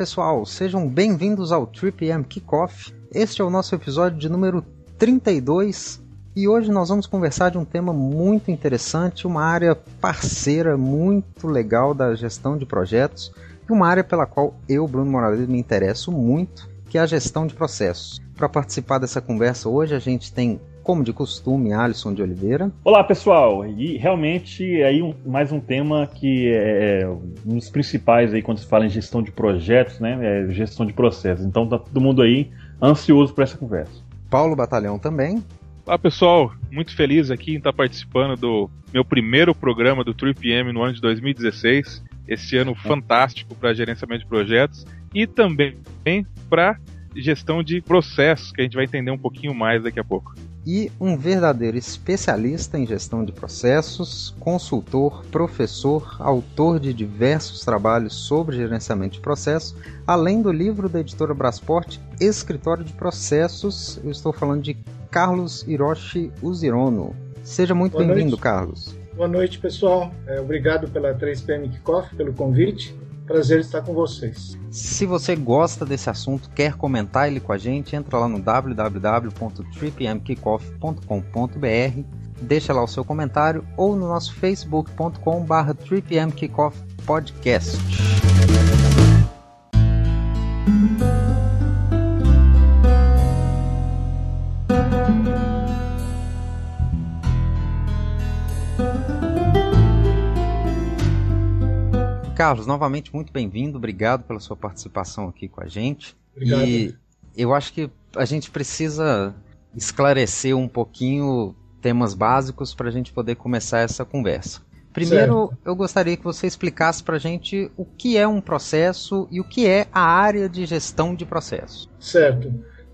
Pessoal, sejam bem-vindos ao TripM Kickoff. Este é o nosso episódio de número 32 e hoje nós vamos conversar de um tema muito interessante, uma área parceira muito legal da gestão de projetos e uma área pela qual eu, Bruno Morales, me interesso muito, que é a gestão de processos. Para participar dessa conversa hoje, a gente tem como de costume, Alisson de Oliveira. Olá, pessoal. E realmente aí um, mais um tema que é, é um dos principais aí quando se fala em gestão de projetos, né? É gestão de processos. Então tá todo mundo aí ansioso por essa conversa. Paulo Batalhão também. Olá pessoal, muito feliz aqui em estar participando do meu primeiro programa do TripM no ano de 2016. Esse ano fantástico para gerenciamento de projetos e também para gestão de processos, que a gente vai entender um pouquinho mais daqui a pouco e um verdadeiro especialista em gestão de processos, consultor, professor, autor de diversos trabalhos sobre gerenciamento de processos, além do livro da editora Brasport, Escritório de Processos. Eu estou falando de Carlos Hiroshi Uzirono. Seja muito bem-vindo, Carlos. Boa noite, pessoal. É, obrigado pela 3PM Kickoff, pelo convite. Prazer estar com vocês. Se você gosta desse assunto, quer comentar ele com a gente, entra lá no www.tripmkickoff.com.br, deixa lá o seu comentário ou no nosso facebook.com/tripmkickoffpodcast. Carlos, novamente muito bem-vindo, obrigado pela sua participação aqui com a gente. Obrigado. E eu acho que a gente precisa esclarecer um pouquinho temas básicos para a gente poder começar essa conversa. Primeiro, certo. eu gostaria que você explicasse para a gente o que é um processo e o que é a área de gestão de processo. Certo.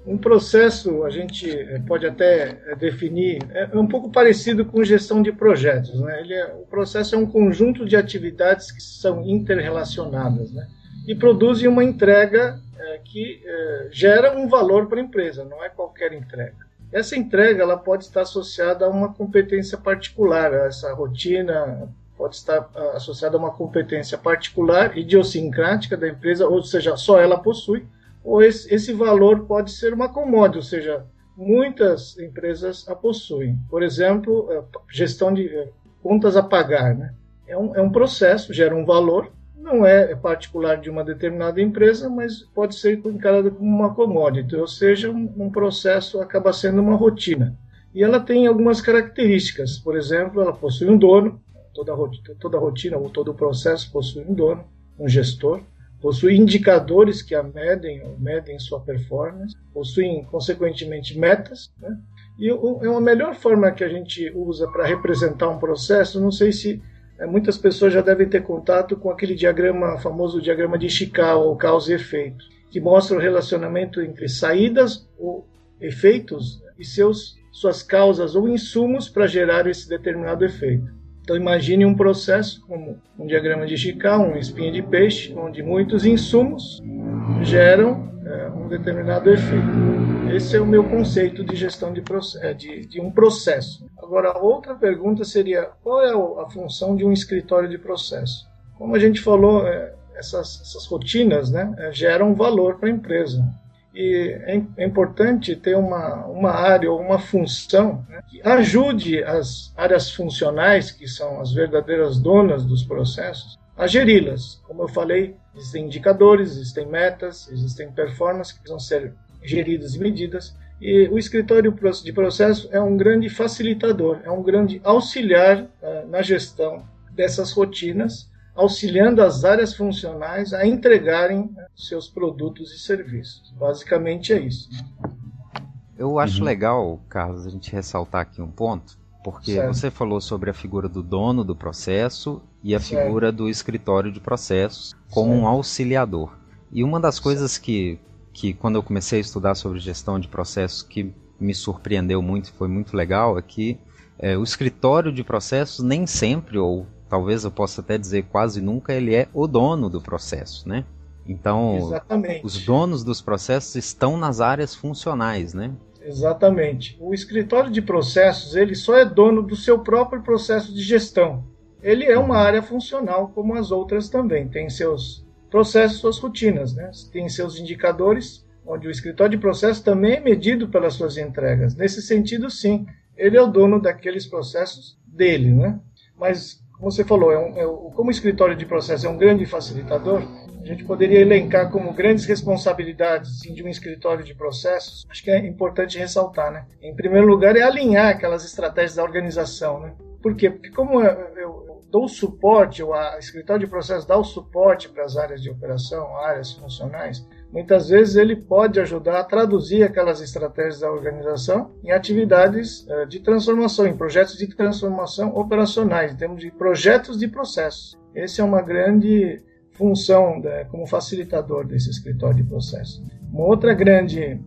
Um processo, a gente eh, pode até eh, definir, é um pouco parecido com gestão de projetos. Né? Ele é, o processo é um conjunto de atividades que são interrelacionadas né? e produzem uma entrega é, que é, gera um valor para a empresa, não é qualquer entrega. Essa entrega ela pode estar associada a uma competência particular, essa rotina pode estar associada a uma competência particular, idiosincrática da empresa, ou seja, só ela possui, ou esse, esse valor pode ser uma commodity, ou seja, muitas empresas a possuem. Por exemplo, é, gestão de é, contas a pagar. Né? É, um, é um processo, gera um valor, não é particular de uma determinada empresa, mas pode ser encarada como uma commodity, ou seja, um, um processo acaba sendo uma rotina. E ela tem algumas características, por exemplo, ela possui um dono, toda, toda rotina ou todo o processo possui um dono, um gestor, possui indicadores que a medem, medem sua performance, possuem, consequentemente, metas. Né? E é uma melhor forma que a gente usa para representar um processo, não sei se é, muitas pessoas já devem ter contato com aquele diagrama, famoso diagrama de Chicago, ou causa e efeito, que mostra o relacionamento entre saídas ou efeitos e seus, suas causas ou insumos para gerar esse determinado efeito. Então imagine um processo como um diagrama de Chicago, um espinho de peixe, onde muitos insumos geram é, um determinado efeito. Esse é o meu conceito de gestão de, é, de, de um processo. Agora, outra pergunta seria, qual é a função de um escritório de processo? Como a gente falou, é, essas, essas rotinas né, é, geram valor para a empresa. E é, é importante ter uma, uma área ou uma função né, que ajude as áreas funcionais, que são as verdadeiras donas dos processos, a geri-las. Como eu falei, existem indicadores, existem metas, existem performances que precisam ser geridas e medidas. E o escritório de processo é um grande facilitador, é um grande auxiliar uh, na gestão dessas rotinas auxiliando as áreas funcionais a entregarem né, seus produtos e serviços. Basicamente é isso. Eu acho uhum. legal, Carlos, a gente ressaltar aqui um ponto, porque certo. você falou sobre a figura do dono do processo e a certo. figura do escritório de processos como certo. um auxiliador. E uma das coisas que, que, quando eu comecei a estudar sobre gestão de processos, que me surpreendeu muito, foi muito legal, é que é, o escritório de processos nem sempre, ou talvez eu possa até dizer quase nunca, ele é o dono do processo, né? Então, Exatamente. os donos dos processos estão nas áreas funcionais, né? Exatamente. O escritório de processos, ele só é dono do seu próprio processo de gestão. Ele é uma área funcional como as outras também, tem seus processos, suas rotinas. Né? Tem seus indicadores, onde o escritório de processo também é medido pelas suas entregas. Nesse sentido, sim, ele é o dono daqueles processos dele. Né? Mas, como você falou, é um, é, como o escritório de processo é um grande facilitador, a gente poderia elencar como grandes responsabilidades de um escritório de processos, acho que é importante ressaltar, né? Em primeiro lugar, é alinhar aquelas estratégias da organização, né? Por quê? Porque como eu, dou suporte, o escritório de processos dá o suporte para as áreas de operação, áreas funcionais, muitas vezes ele pode ajudar a traduzir aquelas estratégias da organização em atividades eh, de transformação, em projetos de transformação operacionais, em termos de projetos de processos. Essa é uma grande função né, como facilitador desse escritório de processo. Uma outra grande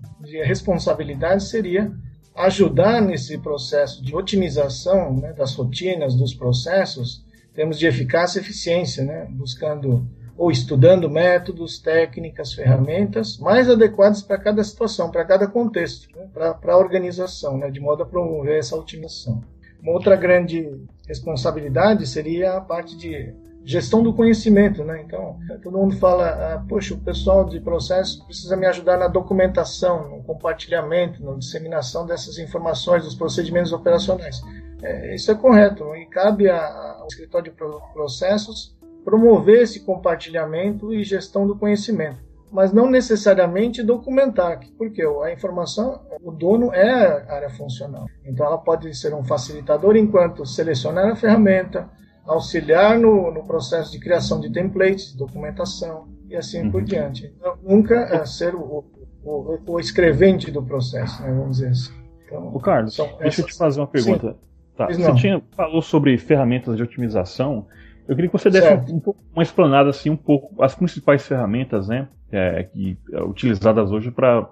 responsabilidade seria ajudar nesse processo de otimização né, das rotinas, dos processos, temos de eficácia e eficiência, né, buscando ou estudando métodos, técnicas, ferramentas mais adequadas para cada situação, para cada contexto, né, para a organização, né, de modo a promover essa otimização. Uma outra grande responsabilidade seria a parte de gestão do conhecimento, né? Então, todo mundo fala, ah, poxa, o pessoal de processo precisa me ajudar na documentação, no compartilhamento, na disseminação dessas informações, dos procedimentos operacionais. É, isso é correto, e cabe ao escritório de processos promover esse compartilhamento e gestão do conhecimento, mas não necessariamente documentar, porque a informação, o dono é a área funcional. Então, ela pode ser um facilitador enquanto selecionar a ferramenta, auxiliar no, no processo de criação de templates, documentação e assim uhum. por diante. Então, nunca é, ser o, o, o, escrevente do processo, né, vamos dizer assim. Então, o Carlos, deixa essas... eu te fazer uma pergunta. Tá, você tinha, falou sobre ferramentas de otimização. Eu queria que você desse um, um, uma explanada assim um pouco as principais ferramentas, né, é, que é, utilizadas hoje para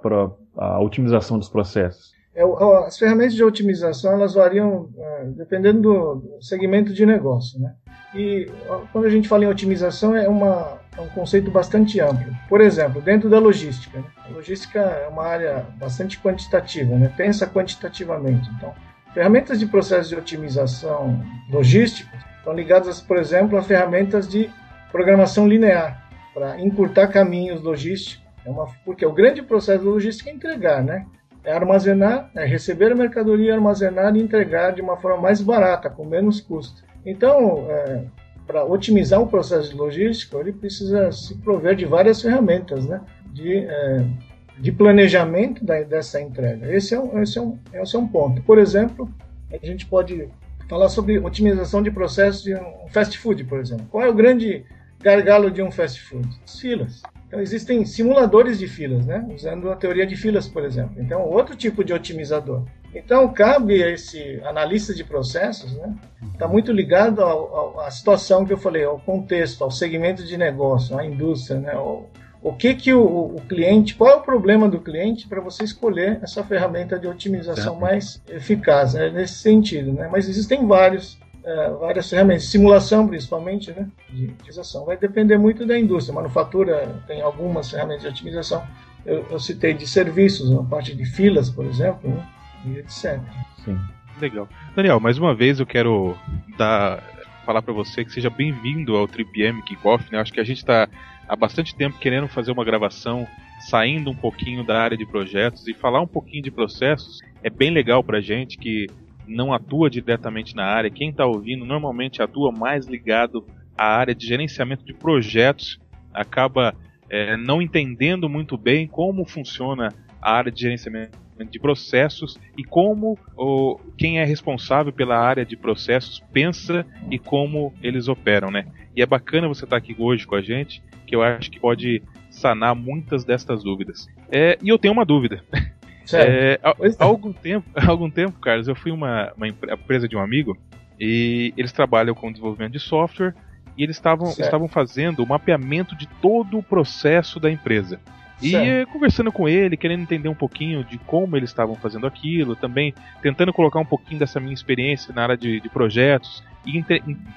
a otimização dos processos. É, as ferramentas de otimização elas variam é, dependendo do segmento de negócio, né? E quando a gente fala em otimização é, uma, é um conceito bastante amplo. Por exemplo, dentro da logística, né? a logística é uma área bastante quantitativa, né? Pensa quantitativamente. Então, ferramentas de processo de otimização logística estão ligadas, por exemplo, a ferramentas de programação linear para encurtar caminhos logísticos. É uma, porque o grande processo de logística é entregar, né? é armazenar, é receber a mercadoria, armazenar e entregar de uma forma mais barata, com menos custo. Então, é, para otimizar o processo de logística, ele precisa se prover de várias ferramentas, né? De, é, de planejamento da, dessa entrega. Esse é, um, esse, é um, esse é um ponto. Por exemplo, a gente pode falar sobre otimização de processos de um fast food, por exemplo. Qual é o grande gargalo de um fast food? As filas. Então, existem simuladores de filas, né? usando a teoria de filas, por exemplo. Então, outro tipo de otimizador. Então, cabe a esse analista de processos, né? Está muito ligado à situação que eu falei, ao contexto, ao segmento de negócio, à indústria, né? O, o que que o, o, cliente, qual é o problema do cliente para você escolher essa ferramenta de otimização mais eficaz, né? nesse sentido, né? Mas existem vários é, várias ferramentas, simulação principalmente, né, de otimização. Vai depender muito da indústria. Manufatura tem algumas ferramentas de otimização. Eu, eu citei de serviços, a parte de filas, por exemplo, né, e etc. Sim. Legal. Daniel, mais uma vez eu quero dar, falar para você que seja bem-vindo ao TripM Kickoff. Né? Acho que a gente está há bastante tempo querendo fazer uma gravação saindo um pouquinho da área de projetos e falar um pouquinho de processos. É bem legal para gente que não atua diretamente na área, quem está ouvindo normalmente atua mais ligado à área de gerenciamento de projetos, acaba é, não entendendo muito bem como funciona a área de gerenciamento de processos e como o, quem é responsável pela área de processos pensa e como eles operam, né? E é bacana você estar tá aqui hoje com a gente, que eu acho que pode sanar muitas destas dúvidas. É, e eu tenho uma dúvida. É, há, há, algum tempo, há algum tempo, Carlos, eu fui uma, uma empresa de um amigo e eles trabalham com desenvolvimento de software e eles estavam, estavam fazendo o mapeamento de todo o processo da empresa. E certo. conversando com ele, querendo entender um pouquinho de como eles estavam fazendo aquilo, também tentando colocar um pouquinho dessa minha experiência na área de, de projetos, e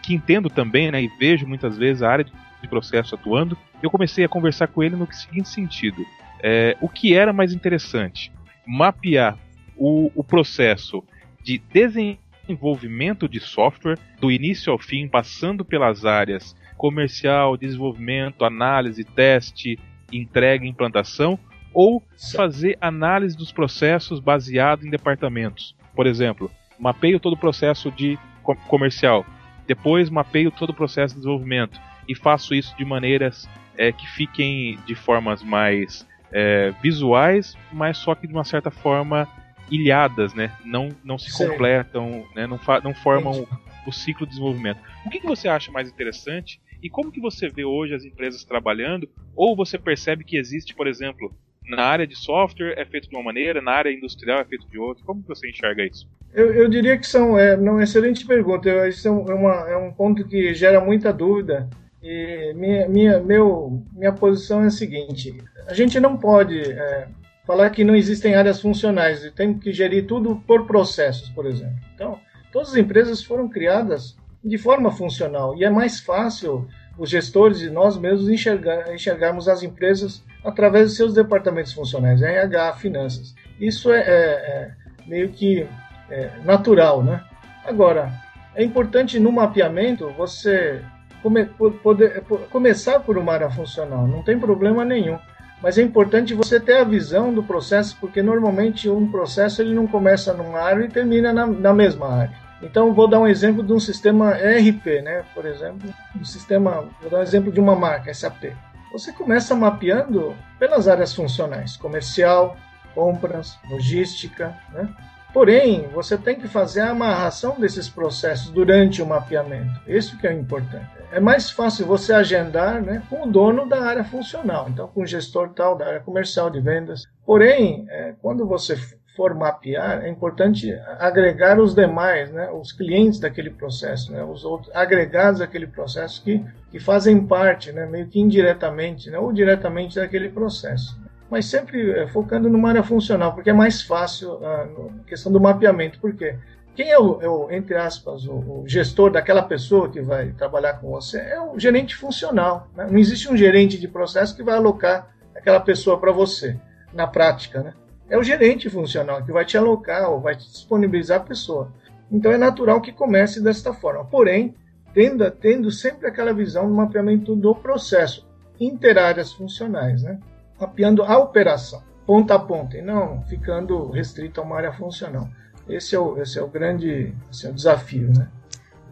que entendo também, né, e vejo muitas vezes a área de processo atuando, eu comecei a conversar com ele no seguinte sentido: é, o que era mais interessante? mapear o, o processo de desenvolvimento de software, do início ao fim, passando pelas áreas comercial, desenvolvimento, análise, teste, entrega, implantação, ou fazer análise dos processos baseado em departamentos. Por exemplo, mapeio todo o processo de comercial, depois mapeio todo o processo de desenvolvimento e faço isso de maneiras é, que fiquem de formas mais é, visuais, mas só que de uma certa forma ilhadas, né? Não, não se Sim. completam, né? não, não formam o, o, ciclo de desenvolvimento. O que, que você acha mais interessante e como que você vê hoje as empresas trabalhando? Ou você percebe que existe, por exemplo, na área de software é feito de uma maneira, na área industrial é feito de outra? Como você enxerga isso? Eu, eu diria que são, é, uma excelente pergunta. Isso é, uma, é um ponto que gera muita dúvida. E minha, minha, meu, minha posição é a seguinte: a gente não pode é, falar que não existem áreas funcionais, e tem que gerir tudo por processos, por exemplo. Então, todas as empresas foram criadas de forma funcional e é mais fácil os gestores e nós mesmos enxergar, enxergarmos as empresas através de seus departamentos funcionais, RH, finanças. Isso é, é, é meio que é, natural, né? Agora, é importante no mapeamento você come, poder, começar por uma área funcional, não tem problema nenhum. Mas é importante você ter a visão do processo, porque normalmente um processo ele não começa numa área e termina na, na mesma área. Então vou dar um exemplo de um sistema ERP, né? Por exemplo, um sistema, vou dar um exemplo de uma marca SAP. Você começa mapeando pelas áreas funcionais, comercial, compras, logística, né? Porém, você tem que fazer a amarração desses processos durante o mapeamento. Isso que é importante. É mais fácil você agendar né, com o dono da área funcional, então com o gestor tal da área comercial de vendas. Porém, é, quando você for mapear, é importante agregar os demais, né, os clientes daquele processo, né, os outros agregados daquele processo que, que fazem parte, né, meio que indiretamente né, ou diretamente daquele processo mas sempre é, focando numa área funcional, porque é mais fácil a ah, questão do mapeamento. Por quê? Quem é o, é o entre aspas, o, o, gestor daquela pessoa que vai trabalhar com você é o gerente funcional. Né? Não existe um gerente de processo que vai alocar aquela pessoa para você, na prática. Né? É o gerente funcional que vai te alocar ou vai te disponibilizar a pessoa. Então é natural que comece desta forma. Porém, tendo, tendo sempre aquela visão do mapeamento do processo, interáreas funcionais. Né? mapeando a operação, ponta a ponta, e não ficando restrito a uma área funcional. Esse é o, esse é o grande é o desafio, né?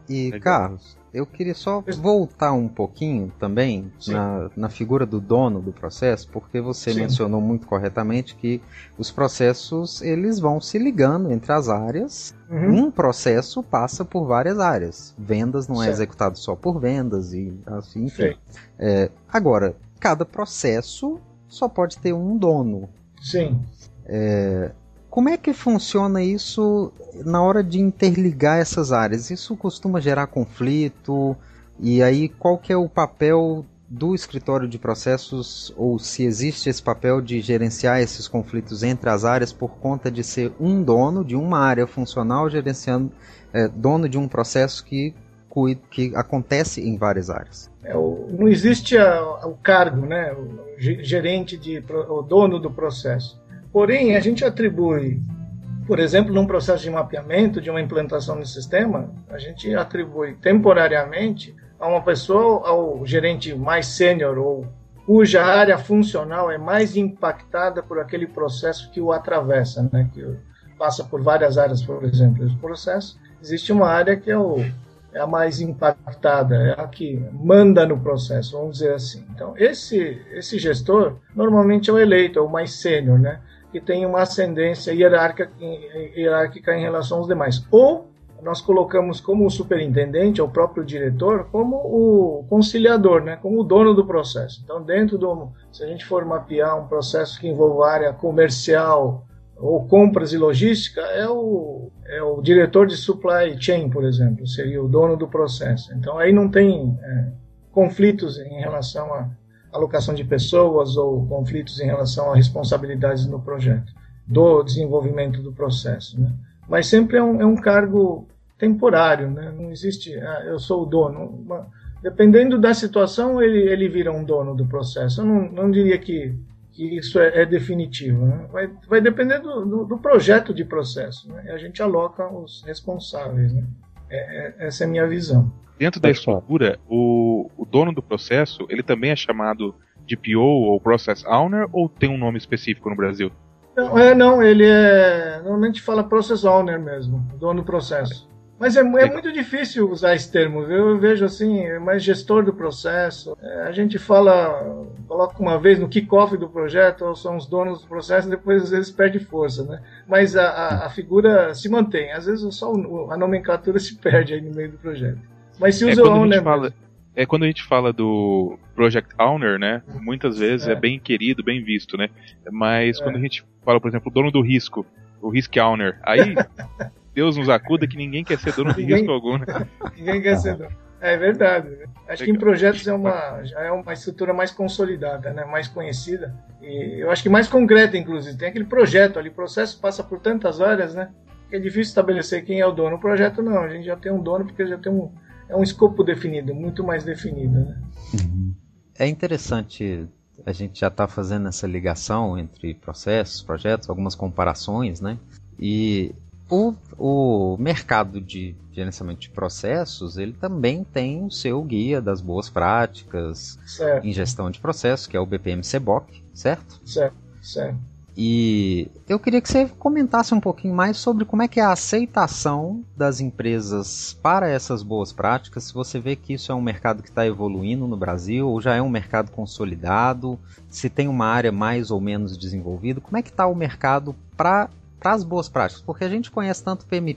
E, Carlos, eu queria só voltar um pouquinho também na, na figura do dono do processo, porque você Sim. mencionou muito corretamente que os processos eles vão se ligando entre as áreas. Uhum. Um processo passa por várias áreas. Vendas não é certo. é executado só por vendas e assim, enfim. É, agora, cada processo só pode ter um dono. Sim. É, como é que funciona isso na hora de interligar essas áreas? Isso costuma gerar conflito? E aí, qual que é o papel do escritório de processos, ou se existe esse papel de gerenciar esses conflitos entre as áreas por conta de ser um dono de uma área funcional gerenciando, é, dono de um processo que, que acontece em várias áreas? É, o, não existe a, o cargo, né, o gerente, de, o dono do processo. Porém, a gente atribui, por exemplo, num processo de mapeamento, de uma implantação no sistema, a gente atribui temporariamente a uma pessoa, ao gerente mais sênior ou cuja área funcional é mais impactada por aquele processo que o atravessa, né, que passa por várias áreas, por exemplo, esse processo. Existe uma área que é o é a mais impactada, é a que manda no processo, vamos dizer assim. Então, esse, esse gestor normalmente é o eleito, é o mais sênior, né? Que tem uma ascendência hierárquica, hierárquica em relação aos demais. Ou nós colocamos como o superintendente, o próprio diretor, como o conciliador, né? como o dono do processo. Então, dentro do. Se a gente for mapear um processo que envolva área comercial, ou compras e logística é o, é o diretor de supply chain, por exemplo, seria o dono do processo. Então aí não tem é, conflitos em relação à alocação de pessoas ou conflitos em relação a responsabilidades no projeto, do desenvolvimento do processo. Né? Mas sempre é um, é um cargo temporário, né? não existe, ah, eu sou o dono. Uma, dependendo da situação, ele, ele vira um dono do processo. Eu não, não diria que que isso é, é definitivo. Né? Vai, vai depender do, do, do, projeto de processo. Né? E a gente aloca os responsáveis. Né? É, é, essa é a minha visão. Dentro da estrutura, o, o dono do processo, ele também é chamado de PO ou Process Owner ou tem um nome específico no Brasil? Não, é, não, ele é. Normalmente fala Process Owner mesmo, dono do processo. Mas é, é, muito difícil usar esse termo, viu? Eu vejo assim, é mais gestor do processo. É, a gente fala, coloca uma vez no kickoff do projeto, são os donos do processo, depois às vezes perde força, né? Mas a, a, a figura se mantém. Às vezes só o, a nomenclatura se perde aí no meio do projeto. Mas se é usa é, o owner. Fala, é quando a gente fala do Project Owner, né? Muitas vezes é, é bem querido, bem visto, né? Mas quando a gente fala, por exemplo, o dono do risco, o Risk Owner, aí Deus nos acuda que ninguém quer ser dono de risco algum, né? Ninguém quer ser dono. É verdade. Acho Legal. que em projetos é uma, já é uma estrutura mais consolidada, né? mais conhecida. E eu acho que mais concreta, inclusive. Tem aquele projeto ali, o processo passa por tantas áreas, né? Que é difícil estabelecer quem é o dono. O projeto não, a gente já tem um dono porque já tem um, é um escopo definido, muito mais definido. Né? É interessante a gente já está fazendo essa ligação entre processos, projetos, algumas comparações, né? E o, o mercado de gerenciamento de processos, ele também tem o seu guia das boas práticas certo. em gestão de processos, que é o BPM CBOC, certo? Certo, certo. E eu queria que você comentasse um pouquinho mais sobre como é que é a aceitação das empresas para essas boas práticas, se você vê que isso é um mercado que está evoluindo no Brasil, ou já é um mercado consolidado, se tem uma área mais ou menos desenvolvida, como é que está o mercado para para as boas práticas, porque a gente conhece tanto PMI,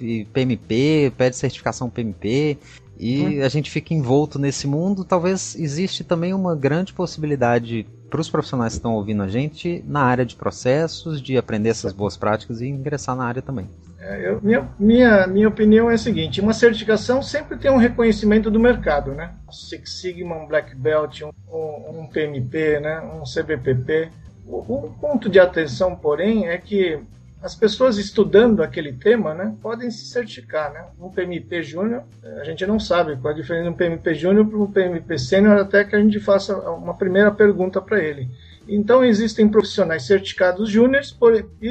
e PMP, pede certificação PMP, e hum. a gente fica envolto nesse mundo. Talvez existe também uma grande possibilidade para os profissionais que estão ouvindo a gente na área de processos, de aprender essas boas práticas e ingressar na área também. É, eu, minha, minha, minha opinião é a seguinte: uma certificação sempre tem um reconhecimento do mercado, né? Six Sigma, um Black Belt, um, um PMP, né? um CBPP. O, ponto de atenção, porém, é que as pessoas estudando aquele tema né, podem se certificar. Né? Um PMP Júnior, a gente não sabe qual é a diferença de um PMP Júnior para um PMP Sênior, até que a gente faça uma primeira pergunta para ele. Então, existem profissionais certificados júniores,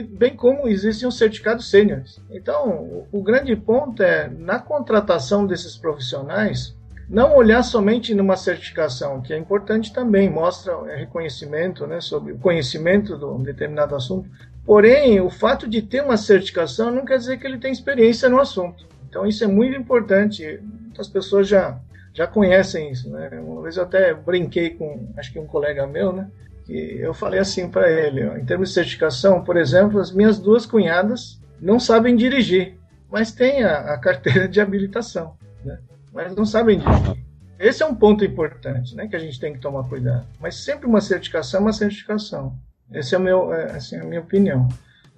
bem como existem os certificados sêniores. Então, o grande ponto é, na contratação desses profissionais, não olhar somente numa certificação, que é importante também, mostra é, reconhecimento né, sobre o conhecimento de um determinado assunto. Porém, o fato de ter uma certificação não quer dizer que ele tem experiência no assunto. Então, isso é muito importante. Muitas pessoas já, já conhecem isso. Né? Uma vez eu até brinquei com, acho que um colega meu, né? que eu falei assim para ele: ó, em termos de certificação, por exemplo, as minhas duas cunhadas não sabem dirigir, mas têm a, a carteira de habilitação. Né? Mas não sabem dirigir. Esse é um ponto importante, né, que a gente tem que tomar cuidado. Mas sempre uma certificação é uma certificação. Essa é, o meu, é, assim, a minha opinião.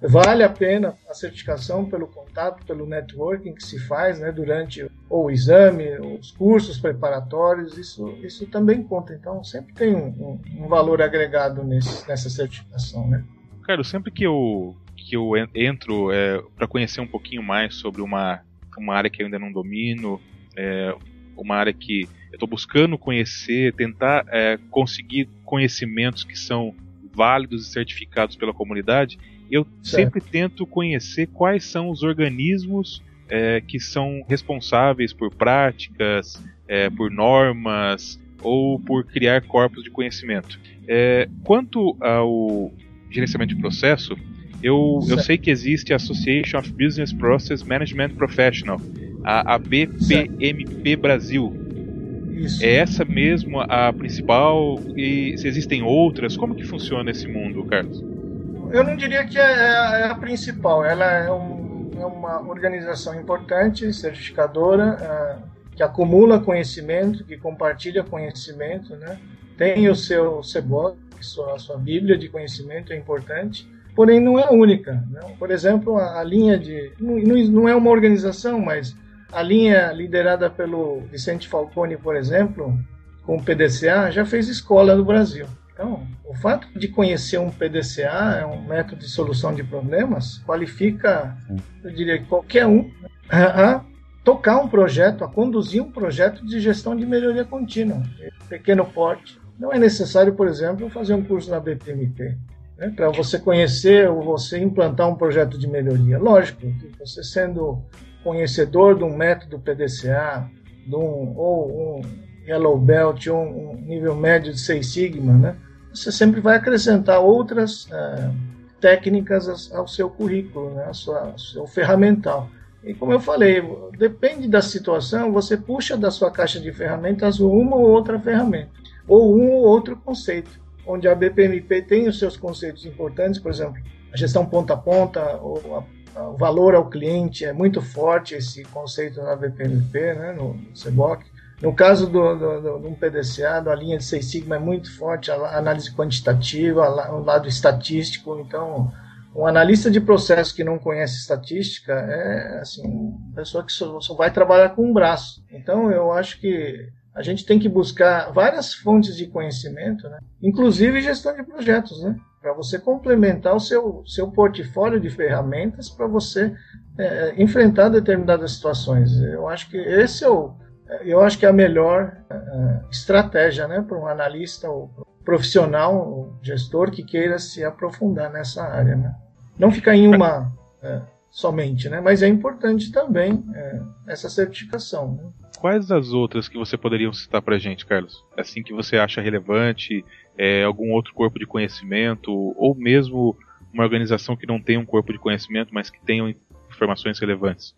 Vale a pena a certificação pelo contato, pelo networking que se faz né, durante o exame, os cursos preparatórios, isso, isso também conta. Então, sempre tem um, um valor agregado nesse, nessa certificação. Né? Cara, sempre que eu, que eu entro é, para conhecer um pouquinho mais sobre uma, uma área que eu ainda não domino, é uma área que eu estou buscando conhecer, tentar é, conseguir conhecimentos que são válidos e certificados pela comunidade, eu certo. sempre tento conhecer quais são os organismos é, que são responsáveis por práticas, é, por normas ou por criar corpos de conhecimento. É, quanto ao gerenciamento de processo, eu, eu sei que existe a Association of Business Process Management Professional, a, a BPMP Brasil. Isso. É essa mesmo a principal e se existem outras? Como que funciona esse mundo, Carlos? Eu não diria que é, é, é a principal. Ela é, um, é, uma organização importante, certificadora, é, que acumula conhecimento, que compartilha conhecimento, né? Tem o seu CEBOC, a sua Bíblia de conhecimento é importante, porém não é única. Né? Por exemplo, a, a linha de. Não, não é uma organização, mas a linha liderada pelo Vicente Falcone, por exemplo, com o PDCA, já fez escola no Brasil. Então, o fato de conhecer um PDCA, é um método de solução de problemas, qualifica, eu diria, qualquer um a, tocar um projeto, a conduzir um projeto de gestão de melhoria contínua, pequeno porte. Não é necessário, por exemplo, fazer um curso na BPMP né, para você conhecer ou você implantar um projeto de melhoria. Lógico, você sendo conhecedor de um método PDCA, de um, ou um Yellow Belt, ou um nível médio de Seis Sigma, né? você sempre vai acrescentar outras é, técnicas ao seu currículo, né? ao, sua, ao seu ferramental. E como eu falei, depende da situação, você puxa da sua caixa de ferramentas uma ou outra ferramenta, ou um ou outro conceito, onde a BPMP tem os seus conceitos importantes, por exemplo, a gestão ponta a ponta, ou a, o valor ao cliente, é muito forte esse conceito na BPMP, né, no, no CEBOC. No caso do, do, do, do PDCA, da linha de Seis Sigma é muito forte, a análise quantitativa, o lado estatístico, então um analista de processo que não conhece estatística é assim, uma pessoa que só, só, vai trabalhar com um braço. Então eu acho que a gente tem que buscar várias fontes de conhecimento, né? inclusive gestão de projetos, né? para você complementar o seu, seu portfólio de ferramentas para você é, enfrentar determinadas situações. Eu acho que esse é o, eu acho que é a melhor é, estratégia né, para um analista ou profissional, ou gestor que queira se aprofundar nessa área. Né? Não ficar em uma é, somente, né? mas é importante também é, essa certificação. Né? Quais as outras que você poderia citar para gente, Carlos? Assim que você acha relevante, é, algum outro corpo de conhecimento, ou mesmo uma organização que não tem um corpo de conhecimento, mas que tenha informações relevantes?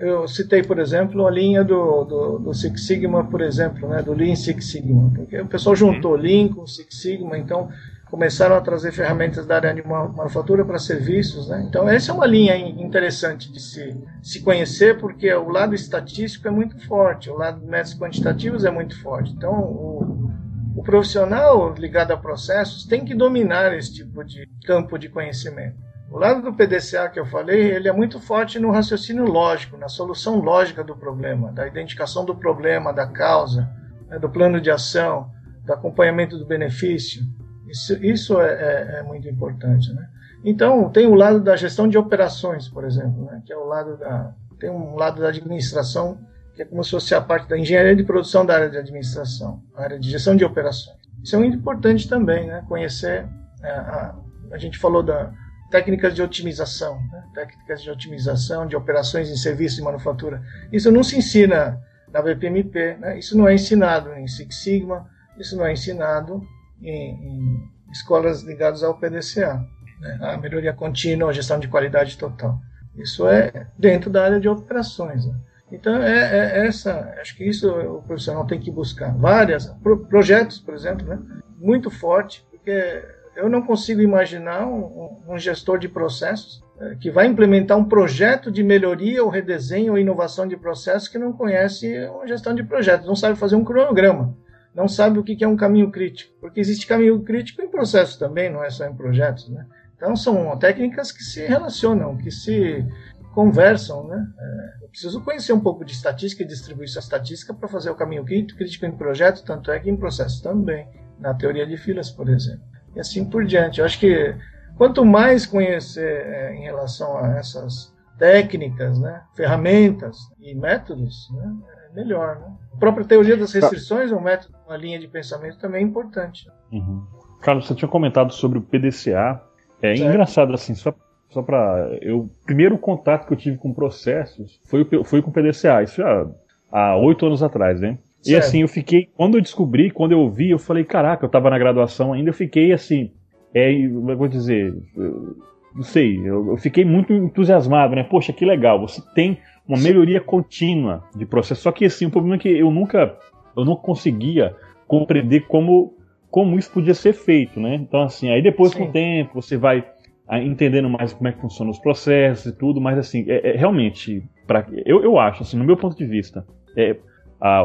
Eu citei, por exemplo, a linha do, do, do, Six Sigma, por exemplo, né, do Lean Six Sigma. Porque o pessoal juntou uhum. Lean com Six Sigma, então começaram a trazer ferramentas da área de manufatura para serviços. Né? Então, essa é uma linha interessante de se, se conhecer, porque o lado estatístico é muito forte, o lado de métodos quantitativos é muito forte. Então, o, o profissional ligado a processos tem que dominar esse tipo de campo de conhecimento. O lado do PDCA que eu falei, ele é muito forte no raciocínio lógico, na solução lógica do problema, da identificação do problema, da causa, né, do plano de ação, do acompanhamento do benefício. Isso, isso é, é, é, muito importante, né? Então, tem o lado da gestão de operações, por exemplo, né? que é o lado da... Tem um lado da administração, que é como se fosse a parte da engenharia de produção da área de administração, a área de gestão de operações. Isso é muito importante também, né? Conhecer... A, é, a, a gente falou da técnicas de otimização, né? técnicas de otimização de operações em serviço de manufatura. Isso não se ensina na BPMP, né? isso não é ensinado em Six Sigma, isso não é ensinado em, em escolas ligadas ao PDCA, né? a melhoria contínua, a gestão de qualidade total. Isso é dentro da área de operações. Né? Então, é, é, essa, acho que isso o profissional tem que buscar. Várias, pro, projetos, por exemplo, né? muito forte, porque eu não consigo imaginar um, um gestor de processos é, que vai implementar um projeto de melhoria ou redesenho ou inovação de processos que não conhece uma gestão de projetos, não sabe fazer um cronograma não sabe o que é um caminho crítico, porque existe caminho crítico em processos também, não é só em projetos, né? Então são técnicas que se relacionam, que se conversam, né? É, eu preciso conhecer um pouco de estatística e distribuição estatística para fazer o caminho crítico em projetos, tanto é que em processos também, na teoria de filas, por exemplo, e assim por diante. Eu acho que quanto mais conhecer é, em relação a essas técnicas, né, ferramentas e métodos, né, melhor. Né? A própria teoria das tá. restrições é um método, uma linha de pensamento também é importante. Uhum. Carlos, você tinha comentado sobre o PDCA. É certo. engraçado assim, só só para eu primeiro contato que eu tive com processos foi foi com o PDCA, isso já há oito anos atrás, né? Certo. E assim eu fiquei quando eu descobri, quando eu vi, eu falei caraca, eu estava na graduação ainda, eu fiquei assim, é, eu vou dizer, eu, não sei, eu, eu, fiquei muito entusiasmado, né? Poxa, que legal, você tem uma melhoria contínua de processo. Só que assim, o problema é que eu nunca, eu não conseguia compreender como, como isso podia ser feito, né? Então assim, aí depois Sim. com o tempo você vai ah, entendendo mais como é que funcionam os processos e tudo, mas assim, é, é realmente, pra, eu, eu acho, assim, no meu ponto de vista, é, a,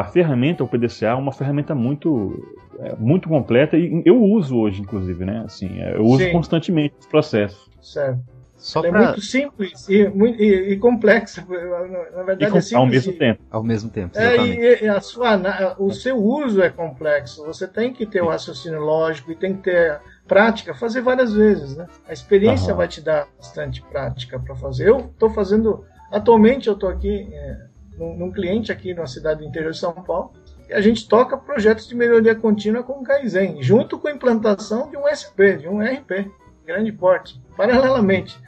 a ferramenta, o PDCA, é uma ferramenta muito, é, muito completa e eu uso hoje, inclusive, né? Assim, é, eu uso Sim. constantemente os processos. Certo. Só é pra... muito simples e, e, e complexa. Na verdade, com, é simples. Ao mesmo tempo. Ao mesmo tempo. É, e, a sua, o seu uso é complexo. Você tem que ter o raciocínio lógico e tem que ter prática, fazer várias vezes. Né? A experiência uhum. vai te dar bastante prática para fazer. Eu estou fazendo. Atualmente, eu estou aqui é, num, num, cliente aqui na cidade do interior de São Paulo. E a gente toca projetos de melhoria contínua com o Kaizen, junto com a implantação de um SP, de um RP, grande porte, paralelamente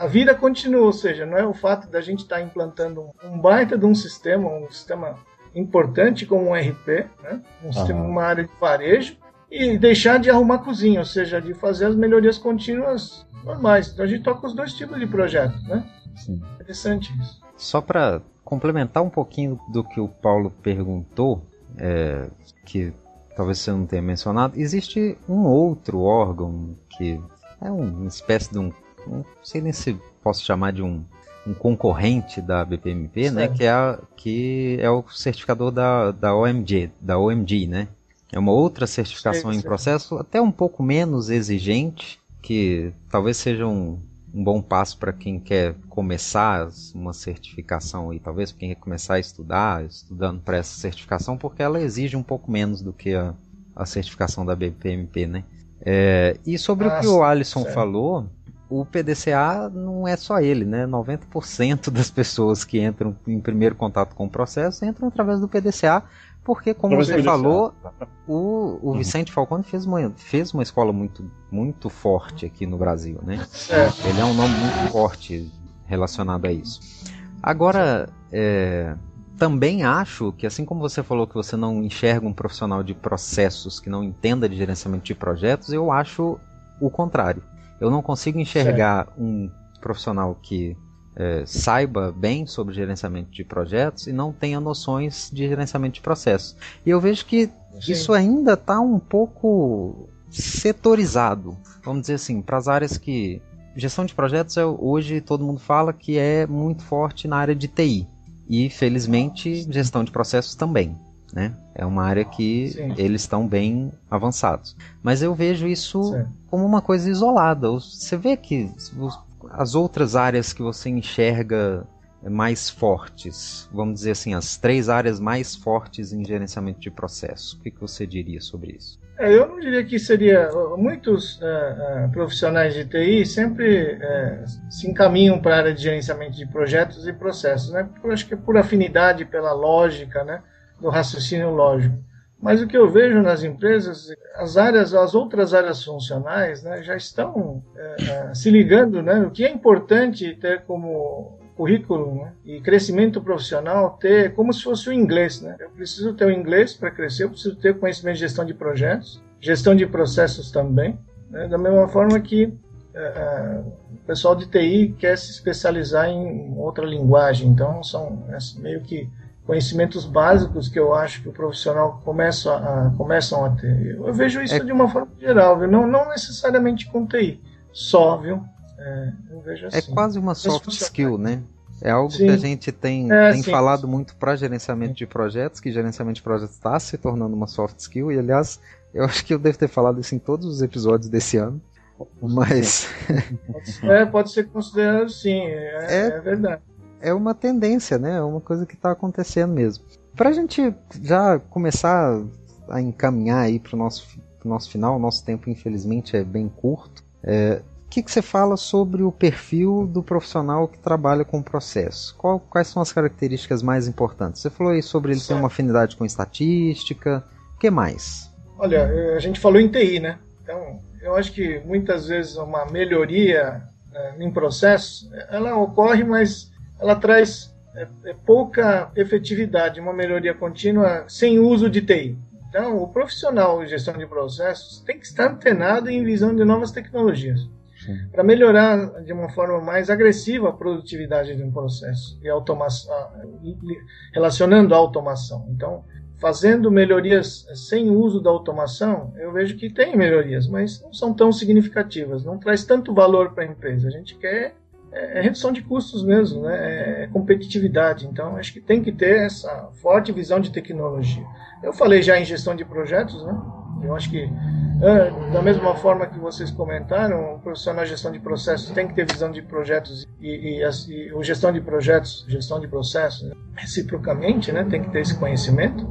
a vida continua, ou seja, não é o fato da gente estar tá implantando um baita de um sistema, um sistema importante como um RP, né? um sistema, uma área de varejo, e deixar de arrumar cozinha, ou seja, de fazer as melhorias contínuas normais. Então a gente toca os dois tipos de projetos, né? Sim. Interessante isso. Só para complementar um pouquinho do que o Paulo perguntou, é, que talvez você não tenha mencionado, existe um outro órgão que é uma espécie de um, não sei nem se posso chamar de um, um concorrente da BPMP, né, que é, a, que é o certificador da, da OMG, da OMG, né? É uma outra certificação em processo, até um pouco menos exigente, que talvez seja um, um bom passo para quem quer começar uma certificação e talvez quem quer começar a estudar, estudando para essa certificação, porque ela exige um pouco menos do que a, a certificação da BPMP, né? É, e sobre ah, o que o Alisson certo. falou, o PDCA não é só ele, né? 90% das pessoas que entram em primeiro contato com o processo entram através do PDCA, porque, como você falou, o, o. Vicente Falcone fez uma, fez uma escola muito, muito forte aqui no Brasil, né? É. Ele é um nome muito forte relacionado a isso. Agora, é, também acho que, assim como você falou que você não enxerga um profissional de processos que não entenda de gerenciamento de projetos, eu acho o contrário. Eu não consigo enxergar certo. um profissional que é, saiba bem sobre gerenciamento de projetos e não tenha noções de gerenciamento de processos. E eu vejo que Sim. isso ainda está um pouco setorizado, vamos dizer assim, para as áreas que gestão de projetos é, hoje todo mundo fala que é muito forte na área de TI e felizmente gestão de processos também. Né? É uma área que Sim. eles estão bem avançados. Mas eu vejo isso Sim. como uma coisa isolada. Você vê que as outras áreas que você enxerga mais fortes, vamos dizer assim, as três áreas mais fortes em gerenciamento de processo. O que, que você diria sobre isso? É, eu não diria que seria. Muitos é, é, profissionais de TI sempre é, se encaminham para a área de gerenciamento de projetos e processos, né? Por, acho que é por afinidade, pela lógica, né? Do raciocínio lógico. Mas o que eu vejo nas empresas, as áreas, as outras áreas funcionais, né, já estão é, se ligando, né? O que é importante ter como currículo né? e crescimento profissional ter como se fosse o inglês. Né? Eu preciso ter o inglês para crescer, eu preciso ter conhecimento de gestão de projetos, gestão de processos também. Né? Da mesma forma que é, o pessoal de TI quer se especializar em outra linguagem. Então, são é, meio que conhecimentos básicos que eu acho que o profissional começa a, começam a ter. Eu vejo isso é... de uma forma geral, viu? Não, não necessariamente com TI, só, viu? É, é assim. quase uma soft skill, né? É algo sim. que a gente tem, é, tem falado muito para gerenciamento de projetos, que gerenciamento de projetos está se tornando uma soft skill, e aliás, eu acho que eu devo ter falado isso em todos os episódios desse ano. Mas. é, pode ser considerado sim, é, é, é, verdade. É uma tendência, né? É uma coisa que está acontecendo mesmo. Para a gente já começar a encaminhar aí para o nosso, nosso final, o nosso tempo infelizmente é bem curto. É, que, que você fala sobre o perfil do profissional que trabalha com o processo? Qual, quais são as características mais importantes? Você falou aí sobre ele certo. ter uma afinidade com estatística. O que mais? Olha, eh, a gente falou em TI, né? Então, eu acho que muitas vezes uma melhoria né, em processo, ela ocorre, mas ela traz é, é pouca efetividade, uma melhoria contínua sem uso de TI. Então, o profissional de gestão de processos tem que estar antenado em visão de novas tecnologias para melhorar de uma forma mais agressiva a produtividade de um processo e automação, relacionando a automação. Então, fazendo melhorias sem uso da automação, eu vejo que tem melhorias, mas não são tão significativas, não traz tanto valor para a empresa. A gente quer é, é, redução de custos mesmo, né? é competitividade. Então, acho que tem que ter essa forte visão de tecnologia. Eu falei já em gestão de projetos, né? Eu acho que, é, da mesma forma que vocês comentaram, o profissional de gestão de processos tem que ter visão de projetos e, e, e o gestão de projetos, gestão de processos, né? reciprocamente, né? tem que ter esse conhecimento.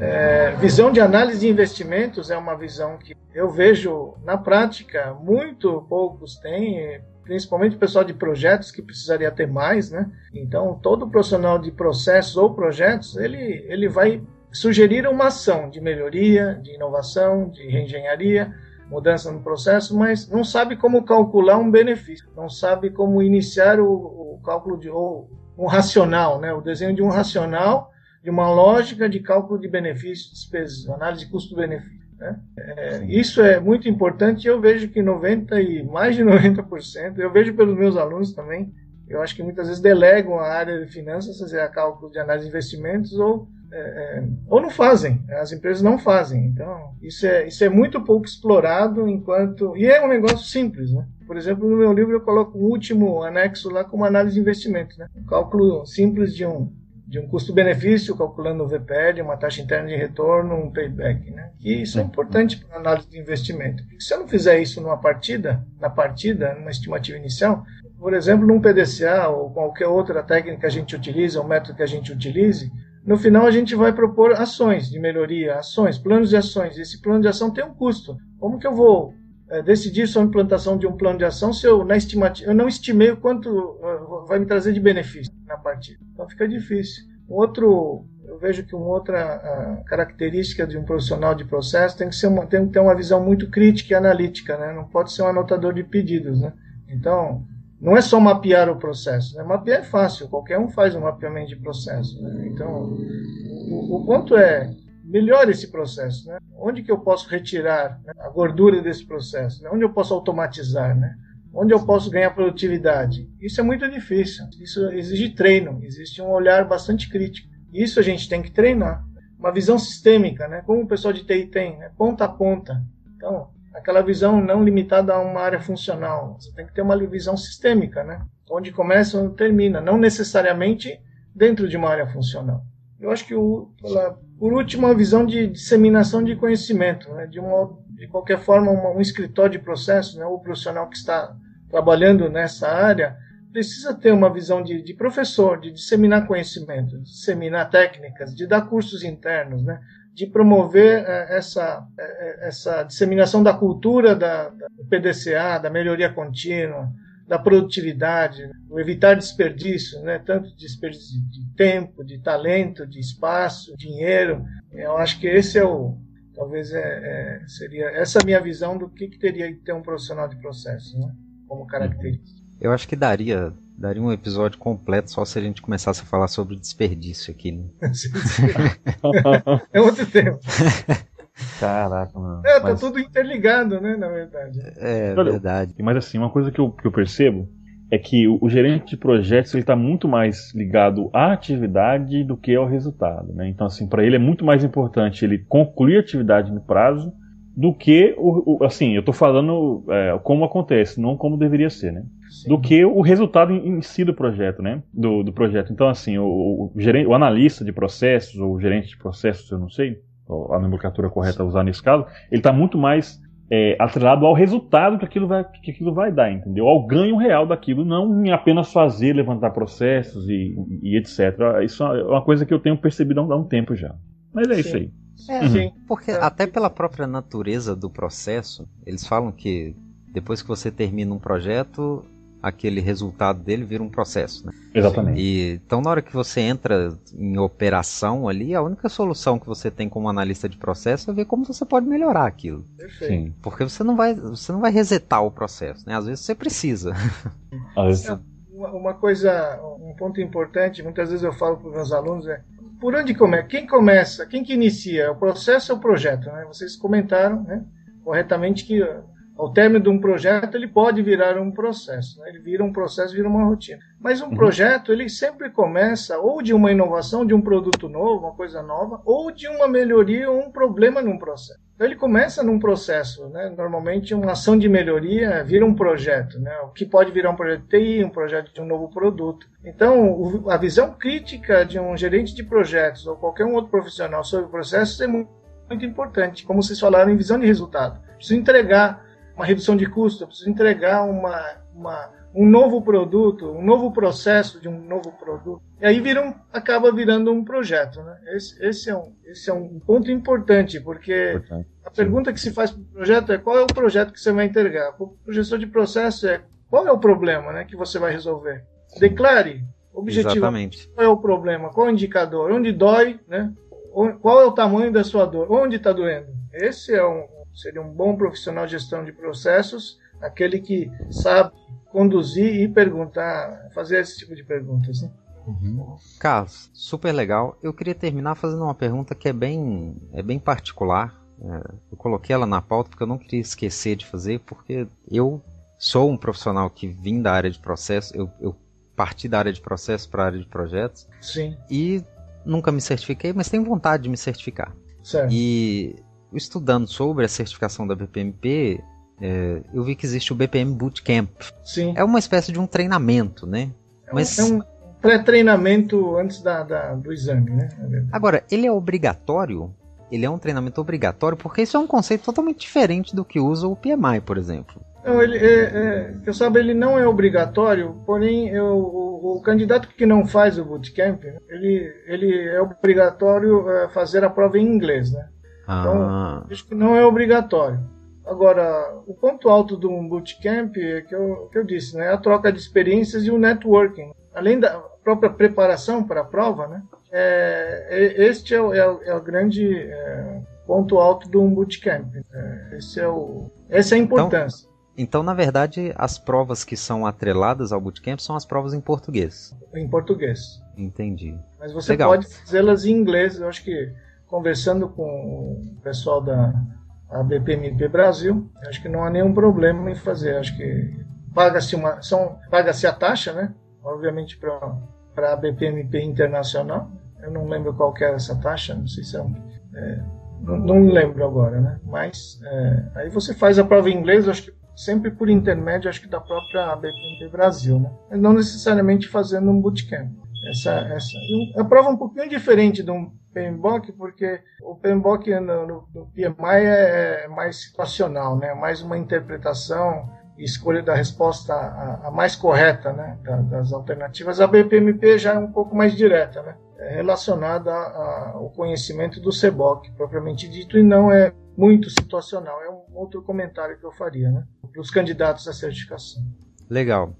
É, visão de análise de investimentos é uma visão que eu vejo na prática muito poucos têm, principalmente o pessoal de projetos que precisaria ter mais, né? Então todo profissional de processos ou projetos ele ele vai sugerir uma ação de melhoria, de inovação, de reengenharia, mudança no processo, mas não sabe como calcular um benefício, não sabe como iniciar o, o cálculo de ou um racional, né? o desenho de um racional, de uma lógica de cálculo de benefícios, despesas, análise de custo-benefício. Né? É, isso é muito importante e eu vejo que 90 e mais de 90%, eu vejo pelos meus alunos também, eu acho que muitas vezes delegam a área de finanças, a cálculo de análise de investimentos ou é, é, ou não fazem, as empresas não fazem. Então, isso é, isso é muito pouco explorado enquanto. E é um negócio simples, né? Por exemplo, no meu livro eu coloco o último anexo lá como análise de investimentos, né? Um cálculo simples de um, de um custo-benefício, calculando o VPL, uma taxa interna de retorno, um payback, né? E isso é importante para análise de investimento. Porque se eu não fizer isso numa partida, na partida, numa estimativa inicial, por exemplo, num PDCA ou qualquer outra técnica que a gente utiliza, ou método que a gente utilize, no final, a gente vai propor ações de melhoria, ações, planos de ações. Esse plano de ação tem um custo. Como que eu vou é, decidir sobre a implantação de um plano de ação se eu, na estimativa, eu não estimei o quanto uh, vai me trazer de benefício na partida? Então fica difícil. Outro, eu vejo que uma outra característica de um profissional de processo tem que, ser uma, tem que ter uma visão muito crítica e analítica, né? não pode ser um anotador de pedidos. Né? Então, não é só mapear o processo. Né? Mapear é fácil, qualquer um faz um mapeamento de processo. Né? Então, o, o, ponto é melhore esse processo. Né? Onde que eu posso retirar né, a gordura desse processo? Né? Onde eu posso automatizar? Né? Onde eu posso ganhar produtividade? Isso é muito difícil. Isso exige treino, existe um olhar bastante crítico. Isso a gente tem que treinar. Uma visão sistêmica, né? como o pessoal de TI tem, né? ponta a ponta. Então, aquela visão não limitada a uma área funcional. Você tem que ter uma visão sistêmica, né? Onde começa onde termina, não necessariamente dentro de uma área funcional. Eu acho que, o, por último, a visão de disseminação de conhecimento, né? de, uma, de qualquer forma, uma, um escritório de processo, né? o profissional que está trabalhando nessa área, precisa ter uma visão de, de, professor, de disseminar conhecimento, de disseminar técnicas, de dar cursos internos, né? de promover é, essa, é, essa disseminação da cultura da, da, PDCA, da melhoria contínua, da produtividade, o evitar desperdício, né? tanto desperdício de tempo, de talento, de espaço, dinheiro. Eu acho que esse é o, talvez é, é seria essa é a minha visão do que, que teria que ter um profissional de processo, né? como característica. Eu acho que daria Daria um episódio completo só se a gente começasse a falar sobre desperdício aqui. Né? é outro tempo. Caraca, mano. É, tá mas... tudo interligado, né, na verdade. É, Olha, verdade. Mas assim, uma coisa que eu, que eu percebo é que o, o gerente de projetos ele está muito mais ligado à atividade do que ao resultado, né? Então, assim, para ele é muito mais importante ele concluir a atividade no prazo do que o, o assim, eu estou falando é, como acontece, não como deveria ser, né? Sim. do que o resultado em, em, si do projeto, né? Do, do projeto. Então, assim, o, o, gerente, o analista de processos, ou o gerente de processos, eu não sei a nomenclatura correta a usar nesse caso, ele está muito mais é, atrelado ao resultado que aquilo, vai, que aquilo vai dar, entendeu? Ao ganho real daquilo, não em apenas fazer, levantar processos e, e etc. Isso é uma coisa que eu tenho percebido há um tempo já. Mas é Sim. isso aí. É, uhum. Porque até pela própria natureza do processo, eles falam que depois que você termina um projeto, aquele resultado dele vira um processo. Né? Exatamente. E, então, na hora que você entra em operação ali, a única solução que você tem como analista de processo é ver como você pode melhorar aquilo. Perfeito. Porque você não vai, você não vai resetar o processo, né? Às vezes você precisa. Às vezes... Uma coisa, um ponto importante, muitas vezes eu falo para os meus alunos é por onde começa? Quem começa? Quem que inicia? É o processo ou o projeto? Né? Vocês comentaram né, corretamente que ao término de um projeto, ele pode virar um processo. Né? Ele vira um processo, vira uma rotina. Mas um uhum. projeto, ele sempre começa ou de uma inovação, de um produto novo, uma coisa nova, ou de uma melhoria ou um problema num processo. Então, ele começa num processo. Né? Normalmente, uma ação de melhoria vira um projeto. Né? O que pode virar um projeto de TI, um projeto de um novo produto. Então, a visão crítica de um gerente de projetos ou qualquer um outro profissional sobre processos é muito importante. Como vocês falaram, em visão de resultado. Precisa entregar uma redução de custo, eu preciso entregar uma, uma, um novo produto, um novo processo de um novo produto. E aí vira um, acaba virando um projeto. Né? Esse, esse, é um, esse é um ponto importante, porque importante. a pergunta que se faz para o projeto é qual é o projeto que você vai entregar. O gestor de processo é qual é o problema né, que você vai resolver. Declare objetivamente qual é o problema, qual é o indicador, onde dói, né? qual é o tamanho da sua dor, onde está doendo. Esse é um, seria um bom profissional de gestão de processos, aquele que sabe conduzir e perguntar, fazer esse tipo de perguntas. Né? Uhum. Carlos, super legal. Eu queria terminar fazendo uma pergunta que é bem, é bem particular. É, eu coloquei ela na pauta porque eu não queria esquecer de fazer, porque eu sou um profissional que vim da área de processo, eu, eu parti da área de processo para a área de projetos. Sim. E nunca me certifiquei, mas tenho vontade de me certificar. Certo. E estudando sobre a certificação da BPMP, é, eu vi que existe o BPM Bootcamp. Sim. É uma espécie de um treinamento, né? É Mas... um, é um pré-treinamento antes da, da, do exame, né? Agora, ele é obrigatório? Ele é um treinamento obrigatório? Porque isso é um conceito totalmente diferente do que usa o PMI, por exemplo. Não, ele é, é, eu sabe, ele não é obrigatório, porém eu, o, o, candidato que não faz o bootcamp, ele, ele é obrigatório é, fazer a prova em inglês, né? Então, ah. acho que não é obrigatório. Agora, o ponto alto do bootcamp é que eu, que eu disse, né? A troca de experiências e o networking. Além da própria preparação para a prova, né? É, é este é o, é o, é o grande é, ponto alto do bootcamp. É, esse é o, essa é a importância. Então, então, na verdade, as provas que são atreladas ao bootcamp são as provas em português. Em português. Entendi. Mas você Legal. pode fazê-las em inglês. Eu acho que conversando com o pessoal da BPMP Brasil, acho que não há nenhum problema em fazer. Acho que paga-se uma, são paga-se a taxa, né? Obviamente para para a BPMP internacional. Eu não lembro qual que era essa taxa. Não sei se é, um, é não, não lembro agora, né? Mas é, aí você faz a prova em inglês. Acho que sempre por intermédio, acho que da própria BPMP Brasil, né? Não necessariamente fazendo um bootcamp. Essa, essa. A prova é um pouquinho diferente de um PMBOK, porque o PMBOK no, no, no PMI é, é mais situacional, né? Mais uma interpretação e escolha da resposta a, a mais correta, né? Da, das alternativas. A BPMP já é um pouco mais direta, né? É relacionada ao conhecimento do CBOK, propriamente dito, e não é muito situacional. É um outro comentário que eu faria, né? Para os candidatos à certificação. Legal.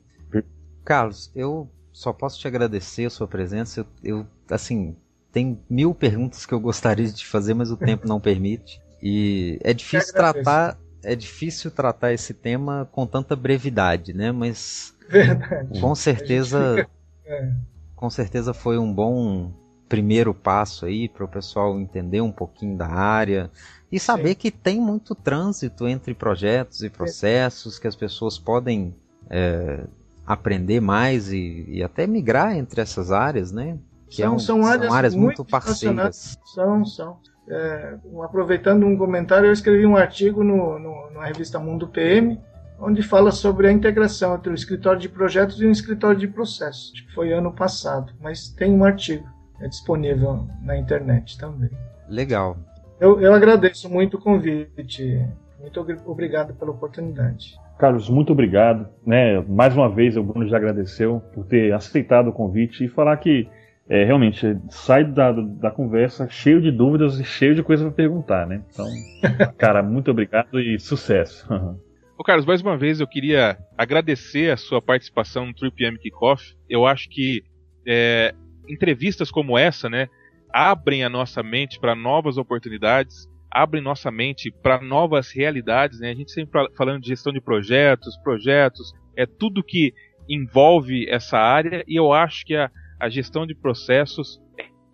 Carlos, eu só posso te agradecer a sua presença. Eu, eu assim, tem mil perguntas que eu gostaria de te fazer, mas o tempo não permite. E é difícil tratar, é difícil tratar esse tema com tanta brevidade, né? Mas Verdade. com certeza, é. com certeza foi um bom primeiro passo aí para o pessoal entender um pouquinho da área e saber Sim. que tem muito trânsito entre projetos e processos, que as pessoas podem é, aprender mais e, e, até migrar entre essas áreas, né? Que são, é um, são, áreas, são áreas muito, muito parceiras. São, são. É, aproveitando um comentário, eu escrevi um artigo no, no, na revista Mundo PM, onde fala sobre a integração entre o escritório de projetos e o escritório de processos. Acho que foi ano passado, mas tem um artigo, é disponível na internet também. Legal. Eu, eu agradeço muito o convite. Muito obrigado pela oportunidade. Carlos, muito obrigado. Né? Mais uma vez, o Bruno já agradeceu por ter aceitado o convite e falar que é, realmente sai da, da conversa cheio de dúvidas e cheio de coisa para perguntar, né? Então, cara, muito obrigado e sucesso. Ô Carlos, mais uma vez eu queria agradecer a sua participação no 3PM Kickoff. Eu acho que é, entrevistas como essa, né, abrem a nossa mente para novas oportunidades, abrem nossa mente para novas realidades. Né? A gente sempre falando de gestão de projetos, projetos, é tudo que envolve essa área e eu acho que a, a gestão de processos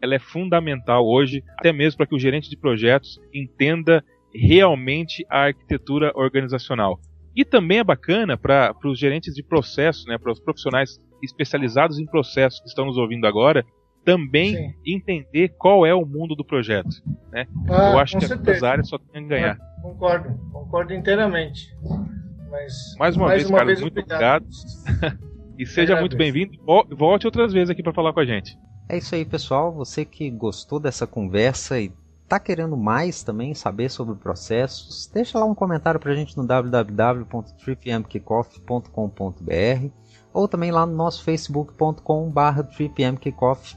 ela é fundamental hoje, até mesmo para que o gerente de projetos entenda realmente a arquitetura organizacional. E também é bacana para os gerentes de processos, né, para os profissionais especializados em processos que estão nos ouvindo agora, também Sim. entender qual é o mundo do projeto. Né? Ah, Eu acho que certeza. as áreas só tem a ganhar. Concordo, concordo inteiramente. Mas, mais uma mais vez, uma Carlos, vez, muito obrigado. obrigado. e seja muito bem-vindo. Volte outras vezes aqui para falar com a gente. É isso aí, pessoal. Você que gostou dessa conversa e está querendo mais também saber sobre processos, deixa lá um comentário para a gente no www.tripmkickoff.com.br ou também lá no nosso facebook.com.br tripmkickoff